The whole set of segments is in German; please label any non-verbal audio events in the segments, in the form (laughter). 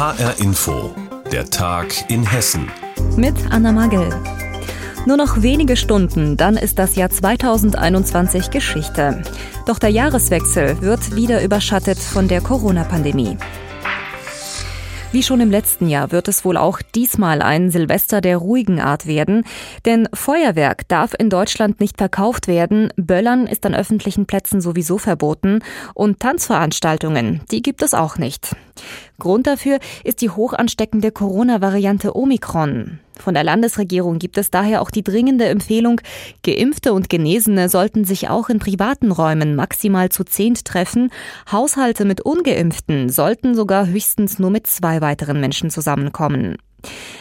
HR Info, der Tag in Hessen. Mit Anna Magel. Nur noch wenige Stunden, dann ist das Jahr 2021 Geschichte. Doch der Jahreswechsel wird wieder überschattet von der Corona-Pandemie. Wie schon im letzten Jahr wird es wohl auch diesmal ein Silvester der ruhigen Art werden, denn Feuerwerk darf in Deutschland nicht verkauft werden, Böllern ist an öffentlichen Plätzen sowieso verboten und Tanzveranstaltungen, die gibt es auch nicht. Grund dafür ist die hochansteckende Corona-Variante Omikron. Von der Landesregierung gibt es daher auch die dringende Empfehlung, Geimpfte und Genesene sollten sich auch in privaten Räumen maximal zu zehnt treffen. Haushalte mit ungeimpften sollten sogar höchstens nur mit zwei weiteren Menschen zusammenkommen.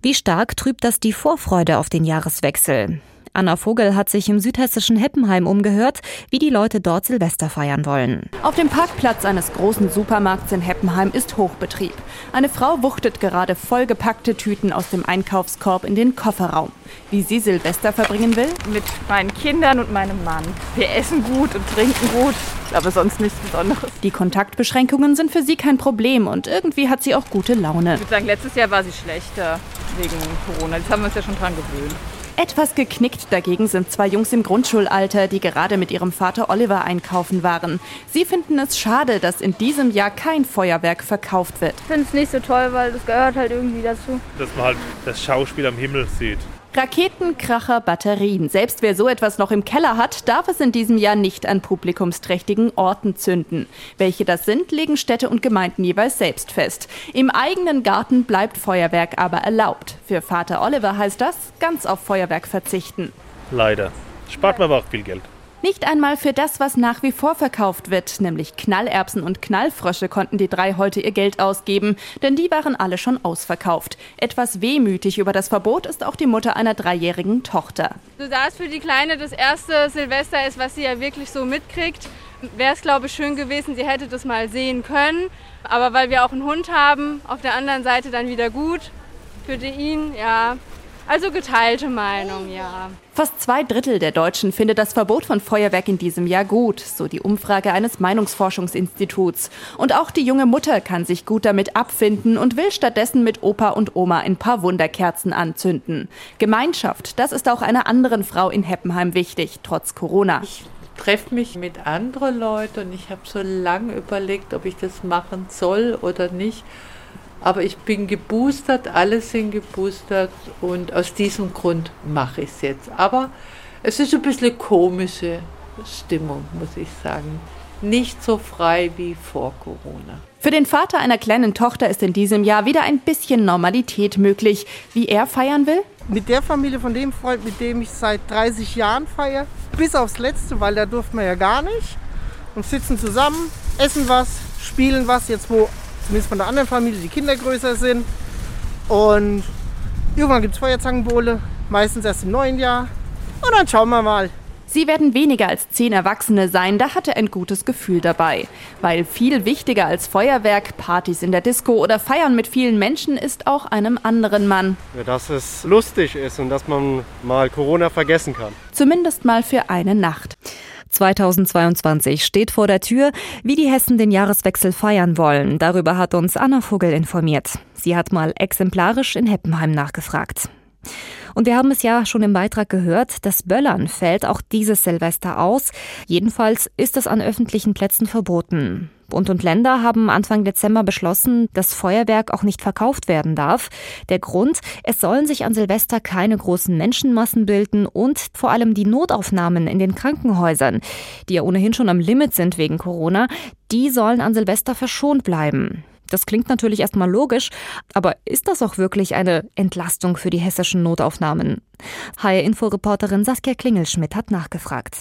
Wie stark trübt das die Vorfreude auf den Jahreswechsel? Anna Vogel hat sich im südhessischen Heppenheim umgehört, wie die Leute dort Silvester feiern wollen. Auf dem Parkplatz eines großen Supermarkts in Heppenheim ist Hochbetrieb. Eine Frau wuchtet gerade vollgepackte Tüten aus dem Einkaufskorb in den Kofferraum. Wie sie Silvester verbringen will? Mit meinen Kindern und meinem Mann. Wir essen gut und trinken gut, aber sonst nichts Besonderes. Die Kontaktbeschränkungen sind für sie kein Problem und irgendwie hat sie auch gute Laune. Ich würde sagen, letztes Jahr war sie schlechter wegen Corona. Jetzt haben wir uns ja schon dran gewöhnt. Etwas geknickt dagegen sind zwei Jungs im Grundschulalter, die gerade mit ihrem Vater Oliver einkaufen waren. Sie finden es schade, dass in diesem Jahr kein Feuerwerk verkauft wird. Ich finde es nicht so toll, weil das gehört halt irgendwie dazu. Dass man halt das Schauspiel am Himmel sieht. Raketen, Kracher, Batterien. Selbst wer so etwas noch im Keller hat, darf es in diesem Jahr nicht an publikumsträchtigen Orten zünden. Welche das sind, legen Städte und Gemeinden jeweils selbst fest. Im eigenen Garten bleibt Feuerwerk aber erlaubt. Für Vater Oliver heißt das, ganz auf Feuerwerk verzichten. Leider. Spart man aber auch viel Geld. Nicht einmal für das, was nach wie vor verkauft wird, nämlich Knallerbsen und Knallfrösche, konnten die drei heute ihr Geld ausgeben, denn die waren alle schon ausverkauft. Etwas wehmütig über das Verbot ist auch die Mutter einer dreijährigen Tochter. So da es für die Kleine das erste Silvester ist, was sie ja wirklich so mitkriegt, wäre es, glaube ich, schön gewesen, sie hätte das mal sehen können. Aber weil wir auch einen Hund haben, auf der anderen Seite dann wieder gut. Für ihn, ja, also geteilte Meinung, ja. Fast zwei Drittel der Deutschen findet das Verbot von Feuerwerk in diesem Jahr gut, so die Umfrage eines Meinungsforschungsinstituts. Und auch die junge Mutter kann sich gut damit abfinden und will stattdessen mit Opa und Oma ein paar Wunderkerzen anzünden. Gemeinschaft, das ist auch einer anderen Frau in Heppenheim wichtig, trotz Corona. Ich treffe mich mit anderen Leuten und ich habe so lange überlegt, ob ich das machen soll oder nicht. Aber ich bin geboostert, alle sind geboostert und aus diesem Grund mache ich es jetzt. Aber es ist ein bisschen komische Stimmung, muss ich sagen. Nicht so frei wie vor Corona. Für den Vater einer kleinen Tochter ist in diesem Jahr wieder ein bisschen Normalität möglich. Wie er feiern will? Mit der Familie von dem Freund, mit dem ich seit 30 Jahren feiere, bis aufs Letzte, weil da durften wir ja gar nicht. Und sitzen zusammen, essen was, spielen was, jetzt wo zumindest von der anderen Familie, die Kinder größer sind. Und irgendwann gibt es Feuerzangenbowle, meistens erst im neuen Jahr. Und dann schauen wir mal. Sie werden weniger als zehn Erwachsene sein, da hat er ein gutes Gefühl dabei. Weil viel wichtiger als Feuerwerk, Partys in der Disco oder Feiern mit vielen Menschen ist auch einem anderen Mann. Ja, dass es lustig ist und dass man mal Corona vergessen kann. Zumindest mal für eine Nacht. 2022 steht vor der Tür, wie die Hessen den Jahreswechsel feiern wollen. Darüber hat uns Anna Vogel informiert. Sie hat mal exemplarisch in Heppenheim nachgefragt. Und wir haben es ja schon im Beitrag gehört, das Böllern fällt auch dieses Silvester aus. Jedenfalls ist es an öffentlichen Plätzen verboten. Bund und Länder haben Anfang Dezember beschlossen, dass Feuerwerk auch nicht verkauft werden darf. Der Grund, es sollen sich an Silvester keine großen Menschenmassen bilden und vor allem die Notaufnahmen in den Krankenhäusern, die ja ohnehin schon am Limit sind wegen Corona, die sollen an Silvester verschont bleiben. Das klingt natürlich erstmal logisch, aber ist das auch wirklich eine Entlastung für die hessischen Notaufnahmen? HR-Info-Reporterin Saskia Klingelschmidt hat nachgefragt.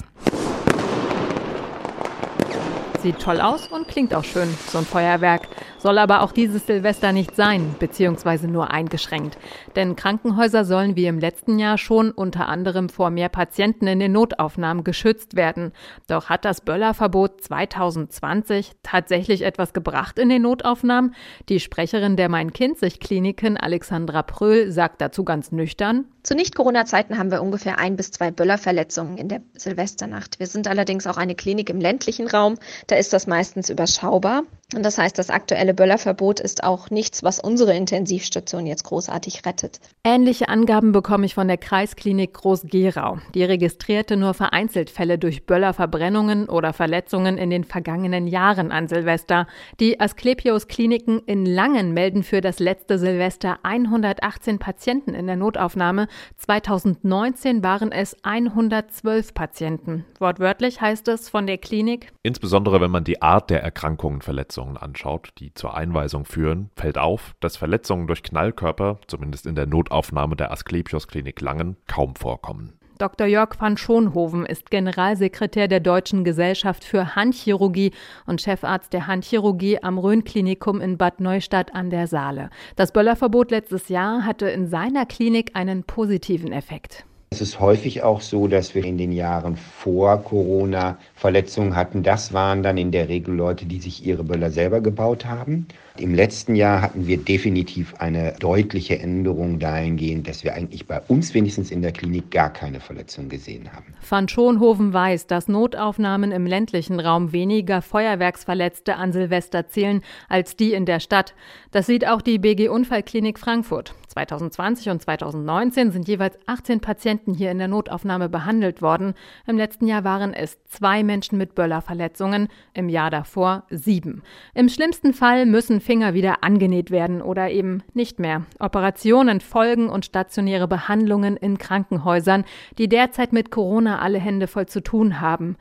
Sieht toll aus und klingt auch schön, so ein Feuerwerk. Soll aber auch dieses Silvester nicht sein, beziehungsweise nur eingeschränkt. Denn Krankenhäuser sollen wie im letzten Jahr schon unter anderem vor mehr Patienten in den Notaufnahmen geschützt werden. Doch hat das Böllerverbot 2020 tatsächlich etwas gebracht in den Notaufnahmen? Die Sprecherin der Main-Kinzig-Kliniken, Alexandra Pröhl, sagt dazu ganz nüchtern. Zu Nicht-Corona-Zeiten haben wir ungefähr ein bis zwei Böllerverletzungen in der Silvesternacht. Wir sind allerdings auch eine Klinik im ländlichen Raum. Da ist das meistens überschaubar. Und das heißt, das aktuelle Böllerverbot ist auch nichts, was unsere Intensivstation jetzt großartig rettet. Ähnliche Angaben bekomme ich von der Kreisklinik Groß-Gerau. Die registrierte nur vereinzelt Fälle durch Böllerverbrennungen oder Verletzungen in den vergangenen Jahren an Silvester. Die Asklepios Kliniken in Langen melden für das letzte Silvester 118 Patienten in der Notaufnahme. 2019 waren es 112 Patienten. Wortwörtlich heißt es von der Klinik. Insbesondere wenn man die Art der Erkrankungen verletzt Verletzungen anschaut, die zur Einweisung führen, fällt auf, dass Verletzungen durch Knallkörper, zumindest in der Notaufnahme der Asklepios Klinik Langen, kaum vorkommen. Dr. Jörg van Schonhoven ist Generalsekretär der Deutschen Gesellschaft für Handchirurgie und Chefarzt der Handchirurgie am Rhön-Klinikum in Bad Neustadt an der Saale. Das Böllerverbot letztes Jahr hatte in seiner Klinik einen positiven Effekt. Es ist häufig auch so, dass wir in den Jahren vor Corona Verletzungen hatten. Das waren dann in der Regel Leute, die sich ihre Böller selber gebaut haben. Im letzten Jahr hatten wir definitiv eine deutliche Änderung dahingehend, dass wir eigentlich bei uns wenigstens in der Klinik gar keine Verletzungen gesehen haben. Van Schonhoven weiß, dass Notaufnahmen im ländlichen Raum weniger Feuerwerksverletzte an Silvester zählen als die in der Stadt. Das sieht auch die BG Unfallklinik Frankfurt. 2020 und 2019 sind jeweils 18 Patienten hier in der Notaufnahme behandelt worden. Im letzten Jahr waren es zwei Menschen mit Böllerverletzungen, im Jahr davor sieben. Im schlimmsten Fall müssen Finger wieder angenäht werden oder eben nicht mehr. Operationen folgen und stationäre Behandlungen in Krankenhäusern, die derzeit mit Corona alle Hände voll zu tun haben.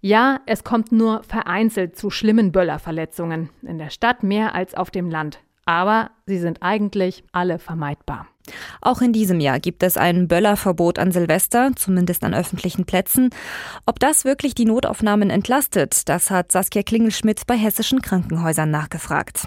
Ja, es kommt nur vereinzelt zu schlimmen Böllerverletzungen. In der Stadt mehr als auf dem Land aber sie sind eigentlich alle vermeidbar. Auch in diesem Jahr gibt es ein Böllerverbot an Silvester, zumindest an öffentlichen Plätzen. Ob das wirklich die Notaufnahmen entlastet, das hat Saskia Klingelschmidt bei hessischen Krankenhäusern nachgefragt.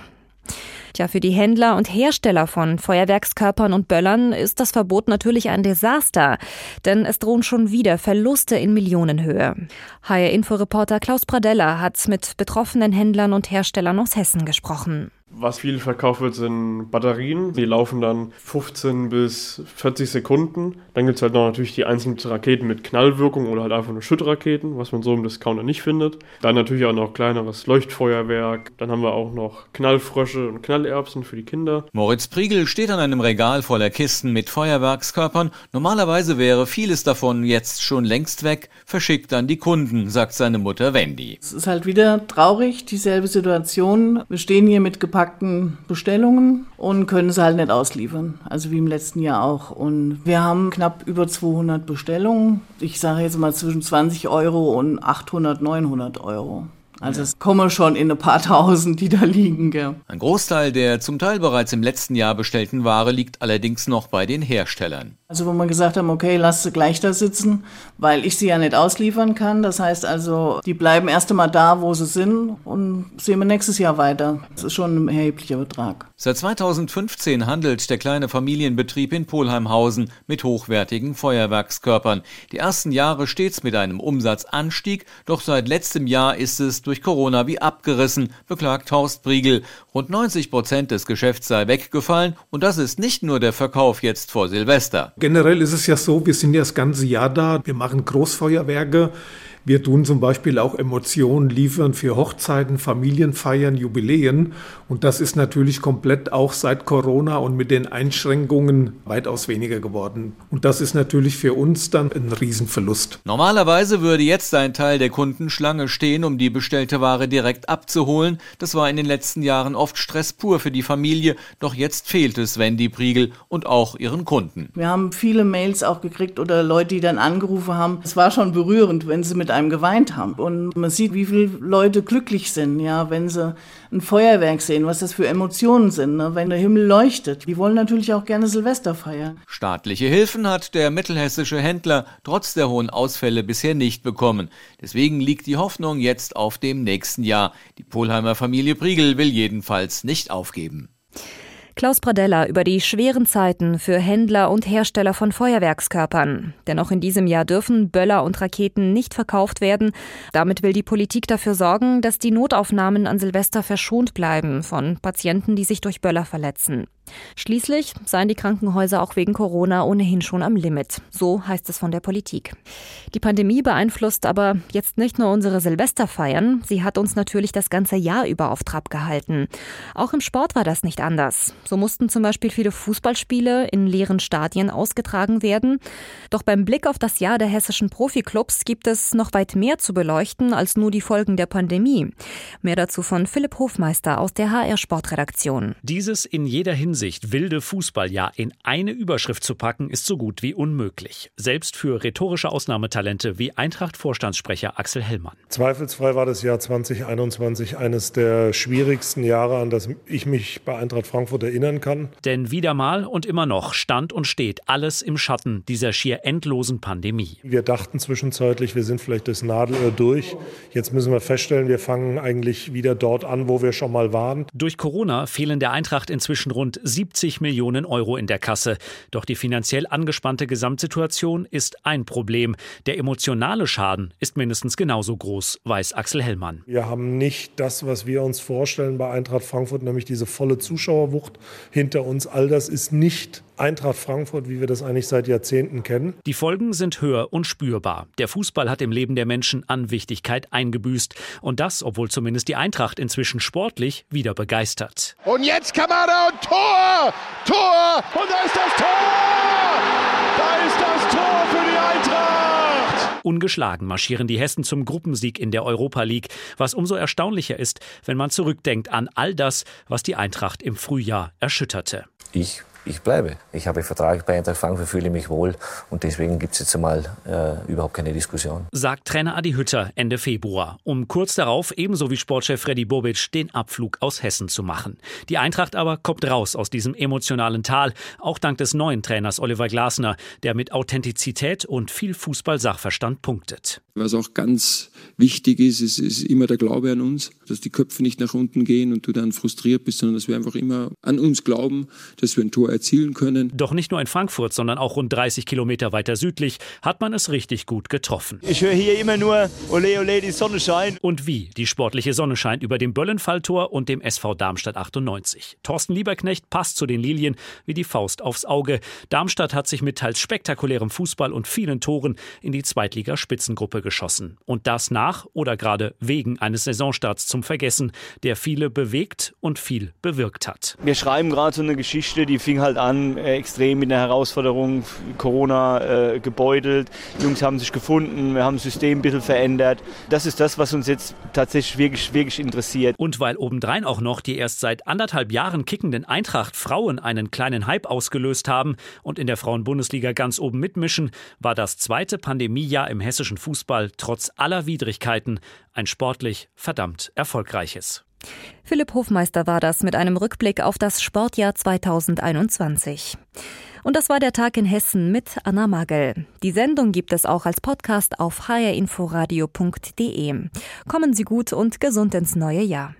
Tja, für die Händler und Hersteller von Feuerwerkskörpern und Böllern ist das Verbot natürlich ein Desaster, denn es drohen schon wieder Verluste in Millionenhöhe. HR-Inforeporter Klaus Pradella hat mit betroffenen Händlern und Herstellern aus Hessen gesprochen. Was viel verkauft wird, sind Batterien. Die laufen dann 15 bis 40 Sekunden. Dann gibt es halt noch natürlich die einzelnen Raketen mit Knallwirkung oder halt einfach nur Schüttraketen, was man so im Discounter nicht findet. Dann natürlich auch noch kleineres Leuchtfeuerwerk. Dann haben wir auch noch Knallfrösche und Knallerbsen für die Kinder. Moritz Priegel steht an einem Regal voller Kisten mit Feuerwerkskörpern. Normalerweise wäre vieles davon jetzt schon längst weg, verschickt an die Kunden, sagt seine Mutter Wendy. Es ist halt wieder traurig, dieselbe Situation. Wir stehen hier mit gepackten gepackten Bestellungen und können sie halt nicht ausliefern. Also wie im letzten Jahr auch. Und wir haben knapp über 200 Bestellungen. Ich sage jetzt mal zwischen 20 Euro und 800, 900 Euro. Also es kommen schon in ein paar (laughs) Tausend, die da liegen. Gell. Ein Großteil der zum Teil bereits im letzten Jahr bestellten Ware liegt allerdings noch bei den Herstellern. Also wo wir gesagt haben, okay, lass sie gleich da sitzen, weil ich sie ja nicht ausliefern kann. Das heißt also, die bleiben erst einmal da, wo sie sind und sehen wir nächstes Jahr weiter. Das ist schon ein erheblicher Betrag. Seit 2015 handelt der kleine Familienbetrieb in Polheimhausen mit hochwertigen Feuerwerkskörpern. Die ersten Jahre stets mit einem Umsatzanstieg, doch seit letztem Jahr ist es durch Corona wie abgerissen, beklagt Horst Briegel. Rund 90 Prozent des Geschäfts sei weggefallen und das ist nicht nur der Verkauf jetzt vor Silvester. Generell ist es ja so, wir sind ja das ganze Jahr da, wir machen Großfeuerwerke. Wir tun zum Beispiel auch Emotionen liefern für Hochzeiten, Familienfeiern, Jubiläen. Und das ist natürlich komplett auch seit Corona und mit den Einschränkungen weitaus weniger geworden. Und das ist natürlich für uns dann ein Riesenverlust. Normalerweise würde jetzt ein Teil der Kunden Schlange stehen, um die bestellte Ware direkt abzuholen. Das war in den letzten Jahren oft Stress pur für die Familie. Doch jetzt fehlt es Wendy Priegel und auch ihren Kunden. Wir haben viele Mails auch gekriegt oder Leute, die dann angerufen haben. Es war schon berührend, wenn sie mit einem geweint haben. Und man sieht, wie viele Leute glücklich sind, ja, wenn sie ein Feuerwerk sehen, was das für Emotionen sind, ne? wenn der Himmel leuchtet. Die wollen natürlich auch gerne Silvester feiern. Staatliche Hilfen hat der mittelhessische Händler trotz der hohen Ausfälle bisher nicht bekommen. Deswegen liegt die Hoffnung jetzt auf dem nächsten Jahr. Die Polheimer Familie Priegel will jedenfalls nicht aufgeben. Klaus Pradella über die schweren Zeiten für Händler und Hersteller von Feuerwerkskörpern. Denn auch in diesem Jahr dürfen Böller und Raketen nicht verkauft werden. Damit will die Politik dafür sorgen, dass die Notaufnahmen an Silvester verschont bleiben von Patienten, die sich durch Böller verletzen. Schließlich seien die Krankenhäuser auch wegen Corona ohnehin schon am Limit. So heißt es von der Politik. Die Pandemie beeinflusst aber jetzt nicht nur unsere Silvesterfeiern, sie hat uns natürlich das ganze Jahr über auf Trab gehalten. Auch im Sport war das nicht anders. So mussten zum Beispiel viele Fußballspiele in leeren Stadien ausgetragen werden. Doch beim Blick auf das Jahr der hessischen Profiklubs gibt es noch weit mehr zu beleuchten als nur die Folgen der Pandemie. Mehr dazu von Philipp Hofmeister aus der HR Sportredaktion. Dieses in jeder Hinsicht wilde Fußballjahr in eine Überschrift zu packen, ist so gut wie unmöglich. Selbst für rhetorische Ausnahmetalente wie Eintracht-Vorstandssprecher Axel Hellmann. Zweifelsfrei war das Jahr 2021 eines der schwierigsten Jahre, an das ich mich bei Eintracht Frankfurt erinnern kann. Denn wieder mal und immer noch stand und steht alles im Schatten dieser schier endlosen Pandemie. Wir dachten zwischenzeitlich, wir sind vielleicht das Nadelöhr durch. Jetzt müssen wir feststellen, wir fangen eigentlich wieder dort an, wo wir schon mal waren. Durch Corona fehlen der Eintracht inzwischen rund 70 Millionen Euro in der Kasse. Doch die finanziell angespannte Gesamtsituation ist ein Problem. Der emotionale Schaden ist mindestens genauso groß, weiß Axel Hellmann. Wir haben nicht das, was wir uns vorstellen bei Eintracht Frankfurt, nämlich diese volle Zuschauerwucht hinter uns. All das ist nicht Eintracht Frankfurt, wie wir das eigentlich seit Jahrzehnten kennen. Die Folgen sind höher und spürbar. Der Fußball hat im Leben der Menschen an Wichtigkeit eingebüßt. Und das, obwohl zumindest die Eintracht inzwischen sportlich wieder begeistert. Und jetzt Kamada und Tor! Tor! Und da ist das Tor! Da ist das Tor für die Eintracht! Ungeschlagen marschieren die Hessen zum Gruppensieg in der Europa League, was umso erstaunlicher ist, wenn man zurückdenkt an all das, was die Eintracht im Frühjahr erschütterte. Ich ich bleibe. Ich habe Vertrag bei Eintracht Frankfurt, fühle mich wohl und deswegen gibt es jetzt einmal äh, überhaupt keine Diskussion. Sagt Trainer Adi Hütter Ende Februar, um kurz darauf ebenso wie Sportchef Freddy Bobic den Abflug aus Hessen zu machen. Die Eintracht aber kommt raus aus diesem emotionalen Tal, auch dank des neuen Trainers Oliver Glasner, der mit Authentizität und viel Fußball-Sachverstand punktet. Was auch ganz wichtig ist, ist, ist immer der Glaube an uns, dass die Köpfe nicht nach unten gehen und du dann frustriert bist, sondern dass wir einfach immer an uns glauben, dass wir ein Tor erzielen können. Doch nicht nur in Frankfurt, sondern auch rund 30 Kilometer weiter südlich hat man es richtig gut getroffen. Ich höre hier immer nur Ole Ole, die Sonne scheint. Und wie die sportliche Sonne scheint über dem Böllenfalltor und dem SV Darmstadt 98. Thorsten Lieberknecht passt zu den Lilien wie die Faust aufs Auge. Darmstadt hat sich mit teils spektakulärem Fußball und vielen Toren in die Zweitligaspitzengruppe geschossen. Und das nach oder gerade wegen eines Saisonstarts zum Vergessen, der viele bewegt und viel bewirkt hat. Wir schreiben gerade so eine Geschichte, die fing halt an, äh, extrem mit der Herausforderung, Corona äh, gebeutelt. Die Jungs haben sich gefunden, wir haben das System ein bisschen verändert. Das ist das, was uns jetzt tatsächlich wirklich, wirklich interessiert. Und weil obendrein auch noch die erst seit anderthalb Jahren kickenden Eintracht Frauen einen kleinen Hype ausgelöst haben und in der Frauenbundesliga ganz oben mitmischen, war das zweite Pandemiejahr im hessischen Fußball trotz aller Widrigkeiten ein sportlich verdammt erfolgreiches. Philipp Hofmeister war das mit einem Rückblick auf das Sportjahr 2021. Und das war der Tag in Hessen mit Anna Magel. Die Sendung gibt es auch als Podcast auf hrinforadio.de. Kommen Sie gut und gesund ins neue Jahr.